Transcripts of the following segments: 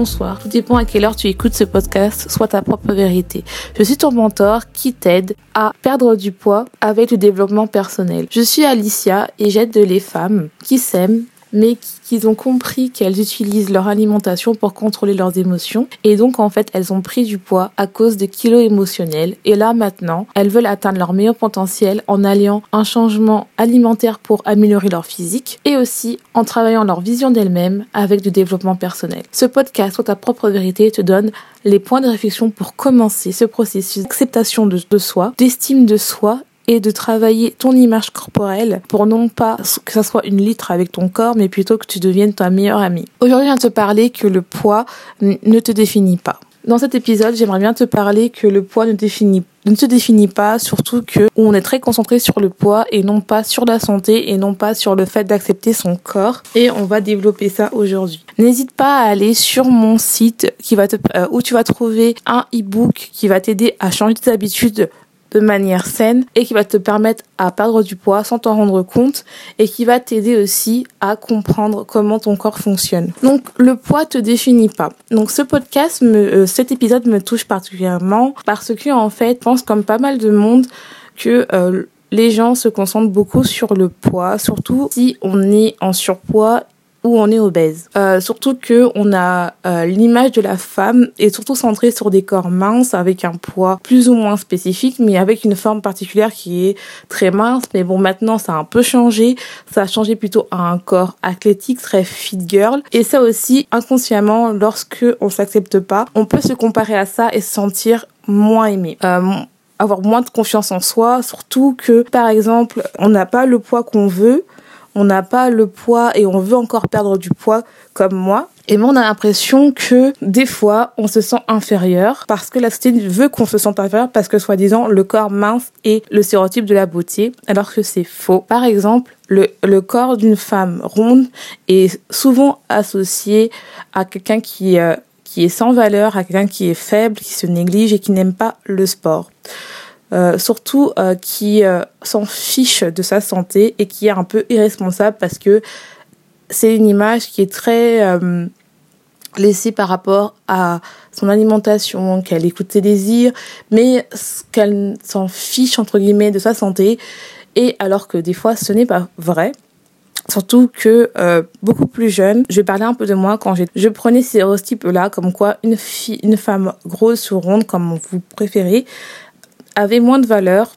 bonsoir. Tout dépend à quelle heure tu écoutes ce podcast, soit ta propre vérité. Je suis ton mentor qui t'aide à perdre du poids avec le développement personnel. Je suis Alicia et j'aide les femmes qui s'aiment mais qu'ils ont compris qu'elles utilisent leur alimentation pour contrôler leurs émotions. Et donc, en fait, elles ont pris du poids à cause de kilos émotionnels. Et là, maintenant, elles veulent atteindre leur meilleur potentiel en alliant un changement alimentaire pour améliorer leur physique et aussi en travaillant leur vision d'elles-mêmes avec du développement personnel. Ce podcast, sur ta propre vérité, te donne les points de réflexion pour commencer ce processus d'acceptation de, de soi, d'estime de soi et de travailler ton image corporelle pour non pas que ça soit une litre avec ton corps, mais plutôt que tu deviennes ta meilleure amie. Aujourd'hui, je viens te parler que le poids ne te définit pas. Dans cet épisode, j'aimerais bien te parler que le poids ne définit ne se définit pas, surtout que on est très concentré sur le poids et non pas sur la santé et non pas sur le fait d'accepter son corps. Et on va développer ça aujourd'hui. N'hésite pas à aller sur mon site qui va te, euh, où tu vas trouver un e-book qui va t'aider à changer tes habitudes de manière saine et qui va te permettre à perdre du poids sans t'en rendre compte et qui va t'aider aussi à comprendre comment ton corps fonctionne. Donc le poids te définit pas. Donc ce podcast, me, euh, cet épisode me touche particulièrement parce que en fait, je pense comme pas mal de monde que euh, les gens se concentrent beaucoup sur le poids, surtout si on est en surpoids où on est obèse. Euh, surtout que on a euh, l'image de la femme est surtout centrée sur des corps minces avec un poids plus ou moins spécifique, mais avec une forme particulière qui est très mince. Mais bon, maintenant ça a un peu changé. Ça a changé plutôt à un corps athlétique, très fit girl. Et ça aussi, inconsciemment, lorsque on s'accepte pas, on peut se comparer à ça et se sentir moins aimé. Euh, avoir moins de confiance en soi, surtout que par exemple on n'a pas le poids qu'on veut, on n'a pas le poids et on veut encore perdre du poids comme moi. Et moi, on a l'impression que des fois, on se sent inférieur parce que la société veut qu'on se sente inférieur parce que soi-disant, le corps mince est le stéréotype de la beauté, alors que c'est faux. Par exemple, le, le corps d'une femme ronde est souvent associé à quelqu'un qui, euh, qui est sans valeur, à quelqu'un qui est faible, qui se néglige et qui n'aime pas le sport. Euh, surtout euh, qui euh, s'en fiche de sa santé et qui est un peu irresponsable parce que c'est une image qui est très laissée par rapport à son alimentation, qu'elle écoute ses désirs, mais qu'elle s'en fiche entre guillemets de sa santé. Et alors que des fois ce n'est pas vrai. Surtout que beaucoup plus jeune, je parler un peu de moi quand je prenais ces stéréotypes-là, comme quoi une fille, une femme grosse ou ronde, comme vous préférez, avait moins de valeur,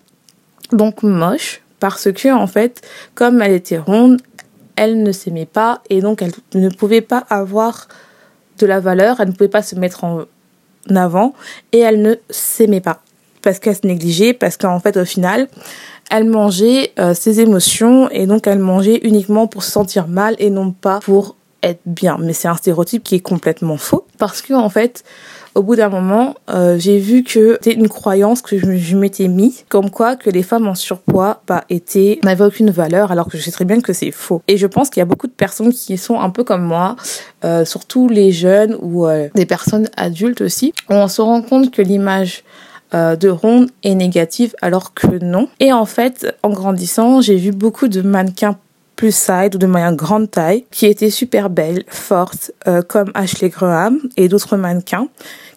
donc moche, parce que en fait, comme elle était ronde, elle ne s'aimait pas et donc elle ne pouvait pas avoir de la valeur, elle ne pouvait pas se mettre en avant et elle ne s'aimait pas parce qu'elle se négligeait, parce qu'en fait au final, elle mangeait euh, ses émotions et donc elle mangeait uniquement pour se sentir mal et non pas pour être bien. Mais c'est un stéréotype qui est complètement faux parce que en fait, au bout d'un moment, euh, j'ai vu que c'était une croyance que je, m'étais mis, comme quoi que les femmes en surpoids bah, n'avaient aucune valeur, alors que je sais très bien que c'est faux. Et je pense qu'il y a beaucoup de personnes qui sont un peu comme moi, euh, surtout les jeunes ou euh, des personnes adultes aussi. On se rend compte que l'image de ronde est négative alors que non. Et en fait, en grandissant, j'ai vu beaucoup de mannequins plus side ou de moyen grande taille qui étaient super belles, fortes, comme Ashley Graham et d'autres mannequins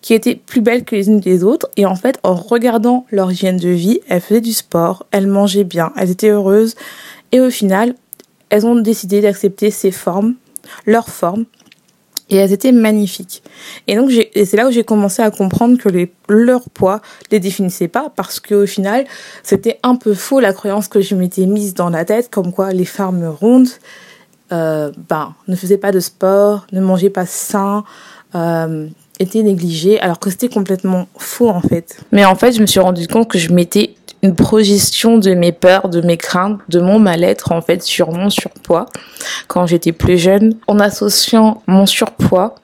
qui étaient plus belles que les unes des autres. Et en fait, en regardant leur hygiène de vie, elles faisaient du sport, elles mangeaient bien, elles étaient heureuses. Et au final, elles ont décidé d'accepter ces formes, leurs formes, et elles étaient magnifiques. Et donc c'est là où j'ai commencé à comprendre que leur poids les définissait pas parce qu'au final c'était un peu faux la croyance que je m'étais mise dans la tête comme quoi les femmes rondes euh, ben ne faisaient pas de sport, ne mangeaient pas sain, euh, était négligée alors que c'était complètement faux en fait. Mais en fait, je me suis rendu compte que je mettais une projection de mes peurs, de mes craintes, de mon mal-être en fait sur mon surpoids quand j'étais plus jeune en associant mon surpoids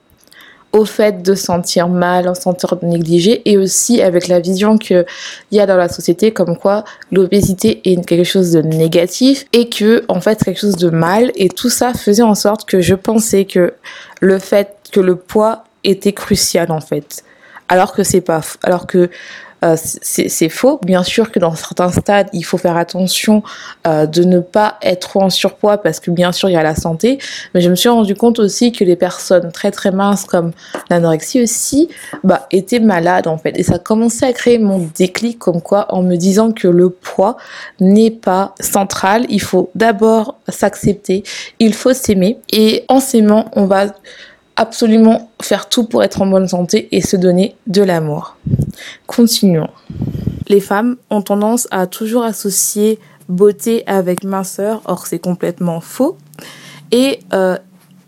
au fait de sentir mal, en sentir négligé et aussi avec la vision qu'il y a dans la société comme quoi l'obésité est quelque chose de négatif et que en fait quelque chose de mal et tout ça faisait en sorte que je pensais que le fait que le poids était crucial en fait. Alors que c'est pas, alors que euh, c'est faux. Bien sûr que dans certains stades, il faut faire attention euh, de ne pas être en surpoids parce que bien sûr il y a la santé. Mais je me suis rendu compte aussi que les personnes très très minces comme l'anorexie aussi, bah étaient malades en fait. Et ça a commencé à créer mon déclic comme quoi en me disant que le poids n'est pas central. Il faut d'abord s'accepter, il faut s'aimer et en s'aimant, on va absolument faire tout pour être en bonne santé et se donner de l'amour. Continuons. Les femmes ont tendance à toujours associer beauté avec minceur, or c'est complètement faux. Et euh,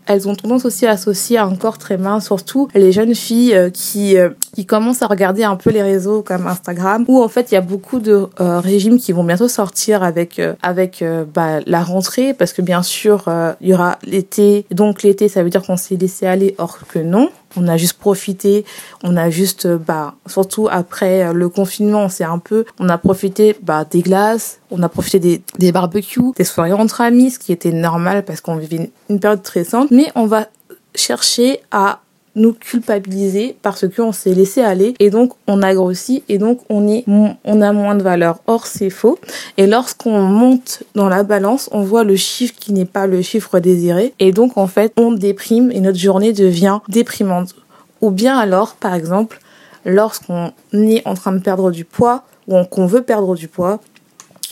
elles ont tendance aussi à associer un corps très mince, surtout les jeunes filles euh, qui euh, qui commencent à regarder un peu les réseaux comme Instagram, où en fait il y a beaucoup de euh, régimes qui vont bientôt sortir avec avec bah, la rentrée, parce que bien sûr il y aura l'été, donc l'été ça veut dire qu'on s'est laissé aller, or que non on a juste profité, on a juste, bah, surtout après le confinement, c'est un peu, on a profité bah, des glaces, on a profité des, des barbecues, des soirées entre amis, ce qui était normal parce qu'on vivait une, période stressante, mais on va chercher à nous culpabiliser parce qu'on s'est laissé aller et donc on a grossi et donc on est on a moins de valeur. Or c'est faux. Et lorsqu'on monte dans la balance, on voit le chiffre qui n'est pas le chiffre désiré et donc en fait on déprime et notre journée devient déprimante. Ou bien alors par exemple lorsqu'on est en train de perdre du poids ou qu'on veut perdre du poids,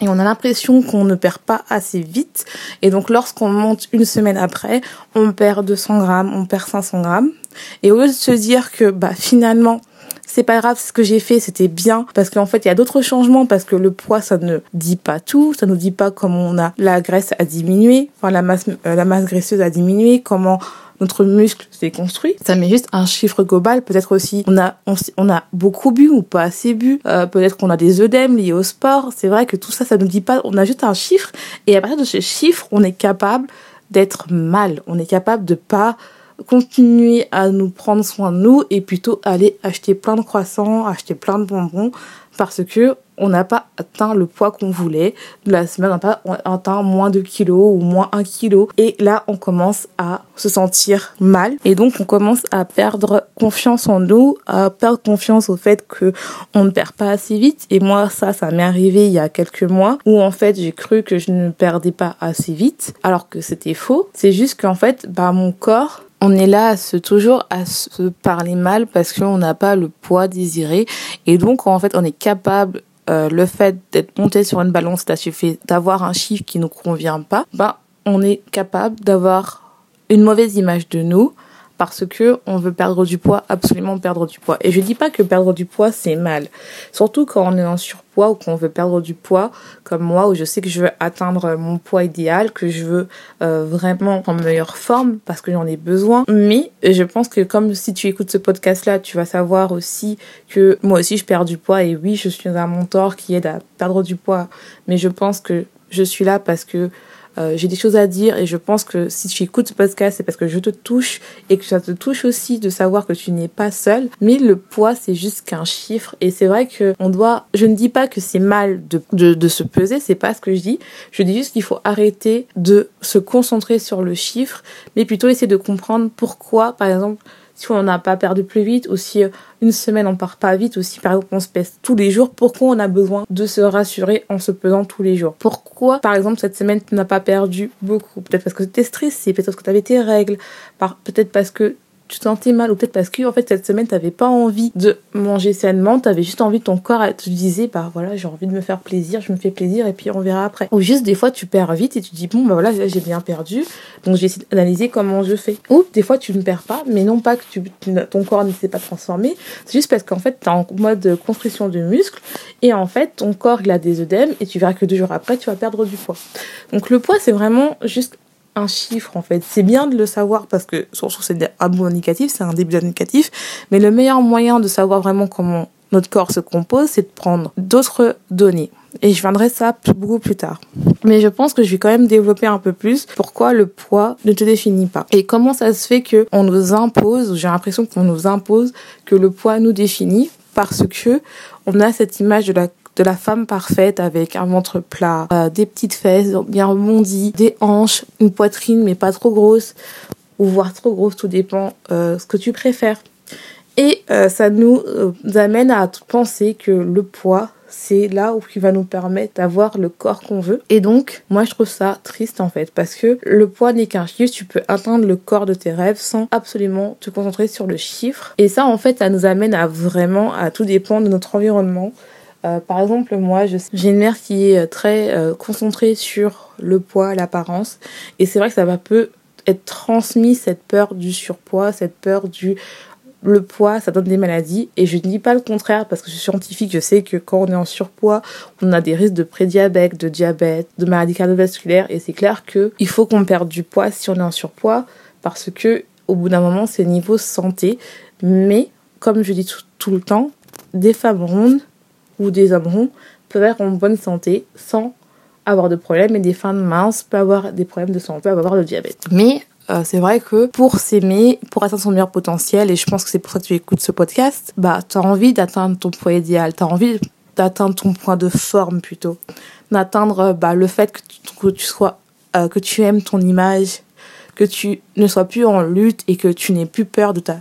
et on a l'impression qu'on ne perd pas assez vite. Et donc lorsqu'on monte une semaine après, on perd 200 grammes, on perd 500 grammes. Et au lieu de se dire que bah finalement c'est pas grave, ce que j'ai fait, c'était bien, parce qu'en fait, il y a d'autres changements, parce que le poids, ça ne dit pas tout, ça nous dit pas comment on a la graisse à diminuer, enfin la masse, euh, graisseuse a diminué, comment notre muscle s'est construit. Ça met juste un chiffre global. Peut-être aussi on a on, a beaucoup bu ou pas assez bu. Euh, peut-être qu'on a des œdèmes liés au sport. C'est vrai que tout ça, ça nous dit pas. On a juste un chiffre et à partir de ce chiffre, on est capable d'être mal. On est capable de pas continuer à nous prendre soin de nous et plutôt aller acheter plein de croissants, acheter plein de bonbons parce que on n'a pas atteint le poids qu'on voulait la semaine, on n'a pas atteint moins de kilos ou moins un kilo. Et là, on commence à se sentir mal. Et donc, on commence à perdre confiance en nous, à perdre confiance au fait que on ne perd pas assez vite. Et moi, ça, ça m'est arrivé il y a quelques mois où en fait, j'ai cru que je ne perdais pas assez vite, alors que c'était faux. C'est juste qu'en fait, bah, mon corps on est là à se, toujours à se parler mal parce qu'on n'a pas le poids désiré. Et donc, en fait, on est capable euh, le fait d'être monté sur une balance, d'avoir un chiffre qui nous convient pas, ben, on est capable d'avoir une mauvaise image de nous parce que on veut perdre du poids, absolument perdre du poids. Et je dis pas que perdre du poids c'est mal. Surtout quand on est en surpoids ou qu'on veut perdre du poids, comme moi où je sais que je veux atteindre mon poids idéal, que je veux euh, vraiment en meilleure forme parce que j'en ai besoin. Mais je pense que comme si tu écoutes ce podcast là, tu vas savoir aussi que moi aussi je perds du poids et oui, je suis un mentor qui aide à perdre du poids, mais je pense que je suis là parce que euh, j'ai des choses à dire et je pense que si tu écoutes ce podcast, c'est parce que je te touche et que ça te touche aussi de savoir que tu n'es pas seul. Mais le poids, c'est juste qu'un chiffre et c'est vrai que on doit. Je ne dis pas que c'est mal de, de, de se peser, c'est pas ce que je dis. Je dis juste qu'il faut arrêter de se concentrer sur le chiffre, mais plutôt essayer de comprendre pourquoi, par exemple on n'a pas perdu plus vite, ou si euh, une semaine on part pas vite, ou si par exemple on se pèse tous les jours, pourquoi on a besoin de se rassurer en se pesant tous les jours? Pourquoi par exemple cette semaine tu n'as pas perdu beaucoup? Peut-être parce que tu étais stressé, peut-être parce que tu avais tes règles, peut-être parce que tu te sentais mal ou peut-être parce que en fait cette semaine t'avais pas envie de manger sainement, t'avais juste envie de ton corps te disait bah voilà j'ai envie de me faire plaisir, je me fais plaisir et puis on verra après. Ou juste des fois tu perds vite et tu dis bon bah voilà j'ai bien perdu donc j'ai essayé d'analyser comment je fais. Ou des fois tu ne perds pas mais non pas que tu, ton corps ne s'est pas transformé, c'est juste parce qu'en fait t'es en mode construction de muscles et en fait ton corps il a des œdèmes et tu verras que deux jours après tu vas perdre du poids. Donc le poids c'est vraiment juste un chiffre en fait. C'est bien de le savoir parce que surtout c'est un bon indicatif, c'est un début d'indicatif, mais le meilleur moyen de savoir vraiment comment notre corps se compose, c'est de prendre d'autres données. Et je viendrai ça beaucoup plus tard. Mais je pense que je vais quand même développer un peu plus pourquoi le poids ne te définit pas. Et comment ça se fait que on nous impose, j'ai l'impression qu'on nous impose que le poids nous définit parce que on a cette image de la de la femme parfaite avec un ventre plat, euh, des petites fesses bien rebondies, des hanches, une poitrine mais pas trop grosse ou voire trop grosse, tout dépend euh, ce que tu préfères. Et euh, ça nous amène à penser que le poids, c'est là où qui va nous permettre d'avoir le corps qu'on veut. Et donc, moi, je trouve ça triste en fait, parce que le poids n'est qu'un chiffre. Tu peux atteindre le corps de tes rêves sans absolument te concentrer sur le chiffre. Et ça, en fait, ça nous amène à vraiment à tout dépendre de notre environnement. Euh, par exemple, moi, j'ai une mère qui est euh, très euh, concentrée sur le poids, l'apparence, et c'est vrai que ça va peu être transmis cette peur du surpoids, cette peur du le poids, ça donne des maladies. Et je ne dis pas le contraire parce que je suis scientifique, je sais que quand on est en surpoids, on a des risques de prédiabète, de diabète, de maladies cardiovasculaires. Et c'est clair qu'il faut qu'on perde du poids si on est en surpoids parce que au bout d'un moment, c'est niveau santé. Mais, comme je dis tout, le temps, des femmes rondes ou des hommes ronds peuvent être en bonne santé sans avoir de problème et des femmes minces peuvent avoir des problèmes de santé, peuvent avoir le diabète. Mais euh, c'est vrai que pour s'aimer, pour atteindre son meilleur potentiel, et je pense que c'est pour ça que tu écoutes ce podcast, bah, tu as envie d'atteindre ton poids idéal, tu as envie d'atteindre ton point de forme plutôt, d'atteindre euh, bah, le fait que tu, que tu sois, euh, que tu aimes ton image, que tu ne sois plus en lutte et que tu n'aies plus peur de ta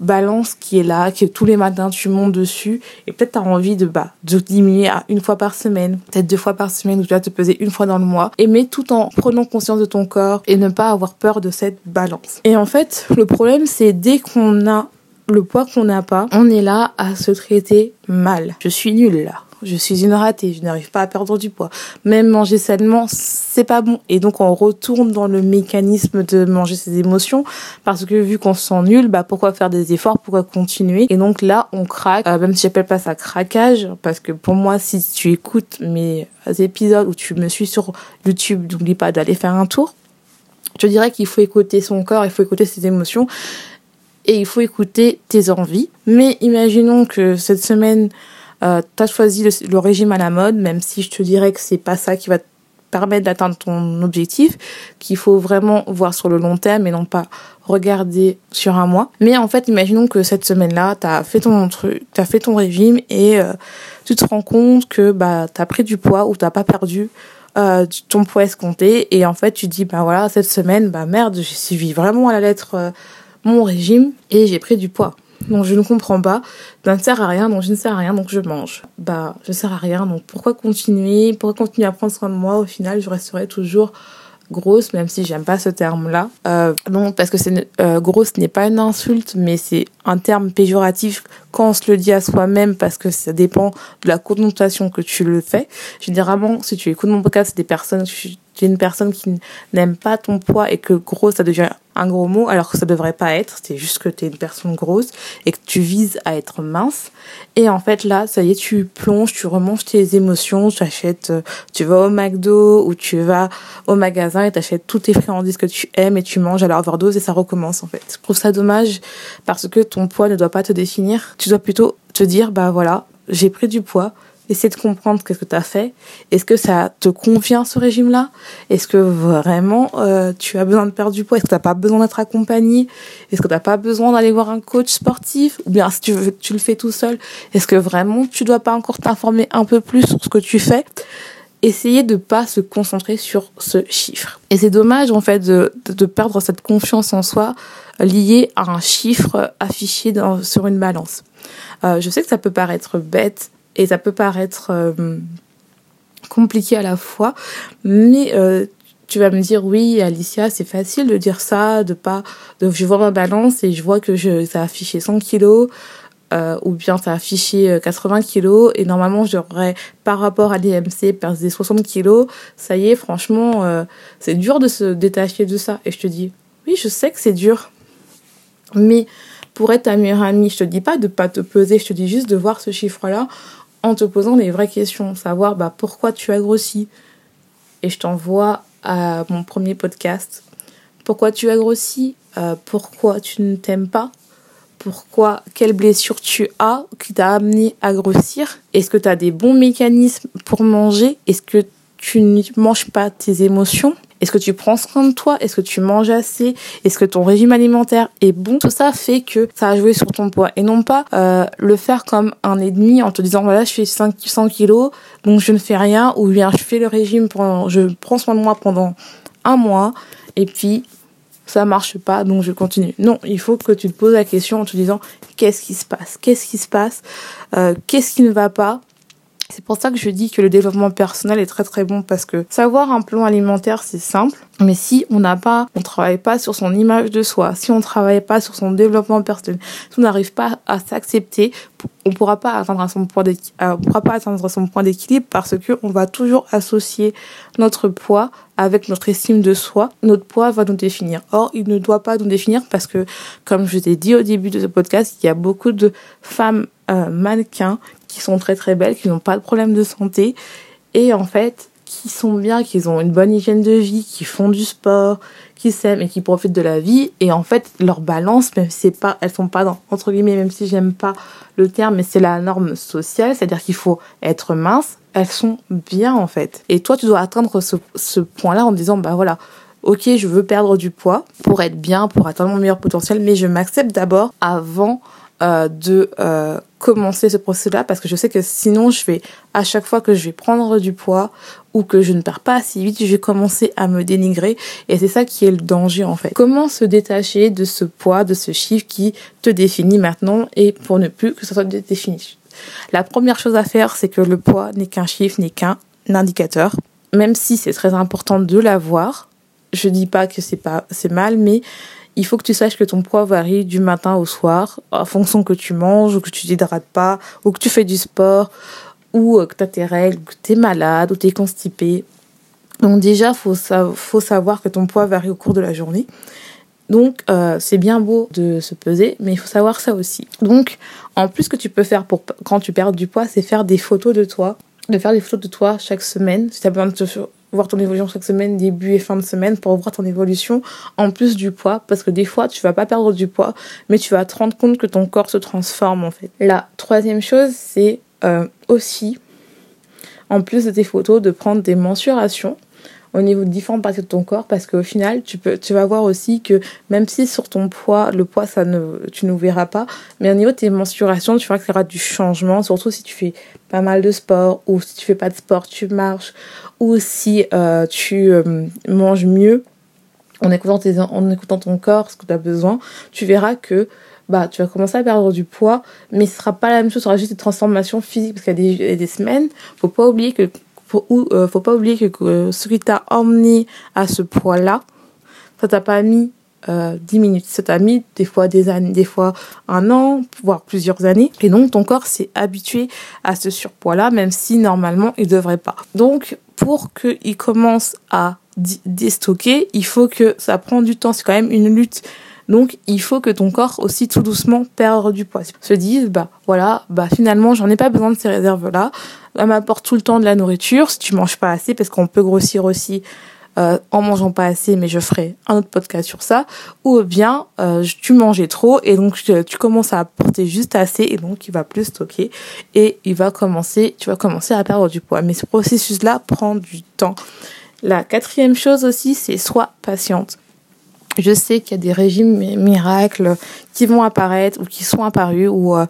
balance qui est là, que tous les matins tu montes dessus et peut-être tu as envie de bah de diminuer à une fois par semaine, peut-être deux fois par semaine ou tu vas te peser une fois dans le mois, mais tout en prenant conscience de ton corps et ne pas avoir peur de cette balance. Et en fait, le problème c'est dès qu'on a le poids qu'on n'a pas, on est là à se traiter mal. Je suis nulle là je suis une ratée, je n'arrive pas à perdre du poids. Même manger sainement, c'est pas bon. Et donc on retourne dans le mécanisme de manger ses émotions parce que vu qu'on se sent nul, bah pourquoi faire des efforts, pourquoi continuer? Et donc là, on craque, euh, même si j'appelle pas ça craquage parce que pour moi, si tu écoutes mes épisodes ou tu me suis sur YouTube, n'oublie pas d'aller faire un tour. Je dirais qu'il faut écouter son corps, il faut écouter ses émotions et il faut écouter tes envies. Mais imaginons que cette semaine euh, tu as choisi le, régime à la mode, même si je te dirais que c'est pas ça qui va te permettre d'atteindre ton objectif, qu'il faut vraiment voir sur le long terme et non pas regarder sur un mois. Mais en fait, imaginons que cette semaine-là, tu as fait ton truc, tu fait ton régime et euh, tu te rends compte que bah tu as pris du poids ou tu pas perdu euh, ton poids escompté et en fait, tu dis bah voilà, cette semaine, bah merde, j'ai suivi vraiment à la lettre euh, mon régime et j'ai pris du poids donc je ne comprends pas. Ça ne sert à rien, donc je ne sers à rien, donc je mange. Bah, je ne sers à rien, donc pourquoi continuer? Pourquoi continuer à prendre soin de moi? Au final, je resterai toujours grosse, même si j'aime pas ce terme-là. Euh, non, parce que c'est euh, grosse n'est pas une insulte, mais c'est un terme péjoratif quand on se le dit à soi-même, parce que ça dépend de la connotation que tu le fais. Généralement, si tu écoutes mon podcast, c'est des personnes, tu es une personne qui n'aime pas ton poids et que gros, ça devient un gros mot alors que ça devrait pas être. C'est juste que tu es une personne grosse et que tu vises à être mince. Et en fait là, ça y est, tu plonges, tu remontes tes émotions, tu achètes, euh, tu vas au McDo ou tu vas au magasin et t'achètes tous tes friandises que tu aimes et tu manges à l'overdose et ça recommence en fait. Je trouve ça dommage parce que ton poids ne doit pas te définir. Dois plutôt te dire bah voilà, j'ai pris du poids, essayer de comprendre qu'est-ce que tu as fait. Est-ce que ça te convient ce régime-là? Est-ce que vraiment euh, tu as besoin de perdre du poids? Est-ce que tu n'as pas besoin d'être accompagné? Est-ce que tu n'as pas besoin d'aller voir un coach sportif? Ou bien si tu veux tu le fais tout seul, est-ce que vraiment tu dois pas encore t'informer un peu plus sur ce que tu fais? Essayez de pas se concentrer sur ce chiffre. Et c'est dommage en fait de, perdre cette confiance en soi liée à un chiffre affiché dans, sur une balance. Euh, je sais que ça peut paraître bête, et ça peut paraître euh, compliqué à la fois, mais euh, tu vas me dire oui Alicia c'est facile de dire ça de pas de je vois ma balance et je vois que je ça a affiché 100 kilos euh, ou bien ça a affiché 80 kilos et normalement j'aurais par rapport à l'IMC perdu 60 kilos. Ça y est franchement c'est dur de se détacher de ça. Et je te dis oui je sais que c'est dur mais pour être ta meilleure amie je te dis pas de pas te peser je te dis juste de voir ce chiffre là en te posant des vraies questions, savoir bah, pourquoi tu as grossi. Et je t'envoie à mon premier podcast. Pourquoi tu as grossi? Euh, Pourquoi tu ne t'aimes pas? Pourquoi Quelle blessure tu as qui t'a amené à grossir? Est-ce que tu as des bons mécanismes pour manger? Est-ce que tu ne manges pas tes émotions? Est-ce que tu prends soin de toi? Est-ce que tu manges assez? Est-ce que ton régime alimentaire est bon? Tout ça fait que ça a joué sur ton poids et non pas euh, le faire comme un ennemi en te disant voilà je fais 500 kilos donc je ne fais rien ou bien je fais le régime pendant, je prends soin de moi pendant un mois et puis ça marche pas, donc je continue. Non, il faut que tu te poses la question en te disant qu'est-ce qui se passe, qu'est-ce qui se passe, euh, qu'est-ce qui ne va pas? C'est pour ça que je dis que le développement personnel est très très bon parce que savoir un plan alimentaire c'est simple, mais si on n'a pas, on travaille pas sur son image de soi, si on travaille pas sur son développement personnel, si on n'arrive pas à s'accepter, on pourra pas atteindre son on pourra pas atteindre son point d'équilibre parce que on va toujours associer notre poids avec notre estime de soi. Notre poids va nous définir. Or, il ne doit pas nous définir parce que, comme je t'ai dit au début de ce podcast, il y a beaucoup de femmes euh, mannequins qui sont très très belles, qui n'ont pas de problème de santé et en fait qui sont bien, qui ont une bonne hygiène de vie, qui font du sport, qui s'aiment et qui profitent de la vie. Et en fait, leur balance, même si c'est pas, elles sont pas dans, entre guillemets, même si j'aime pas le terme, mais c'est la norme sociale, c'est-à-dire qu'il faut être mince, elles sont bien en fait. Et toi, tu dois atteindre ce, point-là en disant, bah voilà, ok, je veux perdre du poids pour être bien, pour atteindre mon meilleur potentiel, mais je m'accepte d'abord avant euh, de euh, commencer ce processus-là parce que je sais que sinon je vais à chaque fois que je vais prendre du poids ou que je ne perds pas assez vite, je vais commencer à me dénigrer et c'est ça qui est le danger en fait. Comment se détacher de ce poids, de ce chiffre qui te définit maintenant et pour ne plus que ça soit défini? La première chose à faire, c'est que le poids n'est qu'un chiffre, n'est qu'un indicateur, même si c'est très important de l'avoir. Je dis pas que c'est pas c'est mal, mais il faut que tu saches que ton poids varie du matin au soir, en fonction que tu manges, ou que tu t'hydrates pas, ou que tu fais du sport, ou euh, que tu as tes règles, ou que tu es malade, ou tu es constipé. Donc déjà, faut, faut savoir que ton poids varie au cours de la journée. Donc euh, c'est bien beau de se peser, mais il faut savoir ça aussi. Donc en plus, ce que tu peux faire pour quand tu perds du poids, c'est faire des photos de toi, de faire des photos de toi chaque semaine. Si tu as besoin de te ton évolution chaque semaine, début et fin de semaine, pour voir ton évolution en plus du poids, parce que des fois, tu vas pas perdre du poids, mais tu vas te rendre compte que ton corps se transforme en fait. La troisième chose, c'est euh, aussi, en plus de tes photos, de prendre des mensurations au niveau de différentes parties de ton corps parce qu'au final tu peux tu vas voir aussi que même si sur ton poids le poids ça ne tu ne verras pas mais au niveau de tes mensurations tu verras qu'il y aura du changement surtout si tu fais pas mal de sport ou si tu fais pas de sport tu marches ou si euh, tu euh, manges mieux en écoutant, tes, en écoutant ton corps, ce que tu as besoin, tu verras que bah, tu vas commencer à perdre du poids, mais ce sera pas la même chose, ce sera juste des transformations physiques, parce qu'il y a des, des semaines, faut pas oublier que faut, euh, faut pas oublier que, ce qui t'a emmené à ce poids-là, ça t'a pas mis euh, 10 minutes. Ça t'a mis des fois des années, des fois un an, voire plusieurs années. Et donc ton corps s'est habitué à ce surpoids-là, même si normalement il devrait pas. Donc pour qu'il commence à déstocker, il faut que ça prend du temps. C'est quand même une lutte. Donc il faut que ton corps aussi tout doucement perde du poids. Se dise bah voilà bah finalement j'en ai pas besoin de ces réserves là. Elle m'apporte tout le temps de la nourriture. Si tu manges pas assez parce qu'on peut grossir aussi euh, en mangeant pas assez, mais je ferai un autre podcast sur ça, ou bien euh, tu mangeais trop et donc tu, commences à apporter juste assez et donc il va plus stocker et il va commencer, tu vas commencer à perdre du poids. Mais ce processus-là prend du temps. La quatrième chose aussi, c'est sois patiente. Je sais qu'il y a des régimes miracles qui vont apparaître ou qui sont apparus ou euh,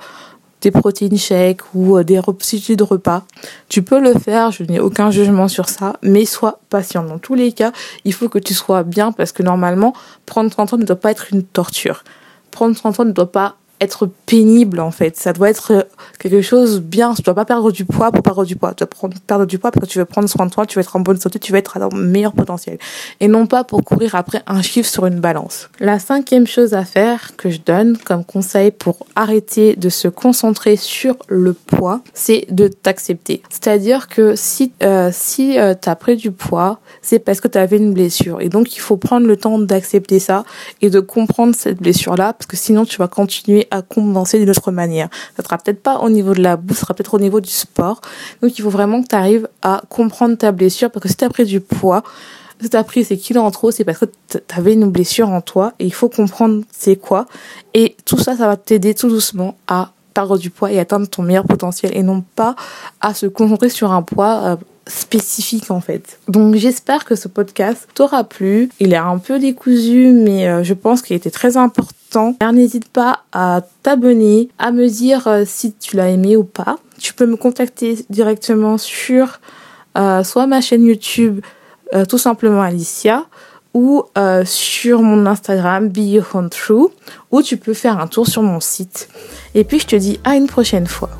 des protéines shakes ou euh, des substituts de repas. Tu peux le faire, je n'ai aucun jugement sur ça, mais sois patient. Dans tous les cas, il faut que tu sois bien parce que normalement, prendre 30 ans ne doit pas être une torture. Prendre 30 ans ne doit pas être pénible en fait. Ça doit être euh, quelque chose bien. Tu dois pas perdre du poids pour perdre du poids. Tu dois perdre du poids parce que tu veux prendre soin de toi, tu veux être en bonne santé, tu veux être à ton meilleur potentiel. Et non pas pour courir après un chiffre sur une balance. La cinquième chose à faire que je donne comme conseil pour arrêter de se concentrer sur le poids, c'est de t'accepter. C'est-à-dire que si, euh, si euh, tu as pris du poids, c'est parce que tu avais une blessure. Et donc il faut prendre le temps d'accepter ça et de comprendre cette blessure-là parce que sinon tu vas continuer à compenser d'une autre manière. Ça sera peut-être pas au niveau de la bouffe, ça sera peut-être au niveau du sport. Donc il faut vraiment que tu arrives à comprendre ta blessure parce que si tu as pris du poids, si tu as pris ces kilos en trop, c'est parce que tu avais une blessure en toi et il faut comprendre c'est quoi. Et tout ça, ça va t'aider tout doucement à perdre du poids et atteindre ton meilleur potentiel et non pas à se concentrer sur un poids euh, spécifique en fait. Donc j'espère que ce podcast t'aura plu. Il est un peu décousu mais euh, je pense qu'il était très important. N'hésite pas à t'abonner, à me dire euh, si tu l'as aimé ou pas. Tu peux me contacter directement sur euh, soit ma chaîne YouTube tout simplement Alicia ou euh, sur mon Instagram Be True ou tu peux faire un tour sur mon site. Et puis je te dis à une prochaine fois.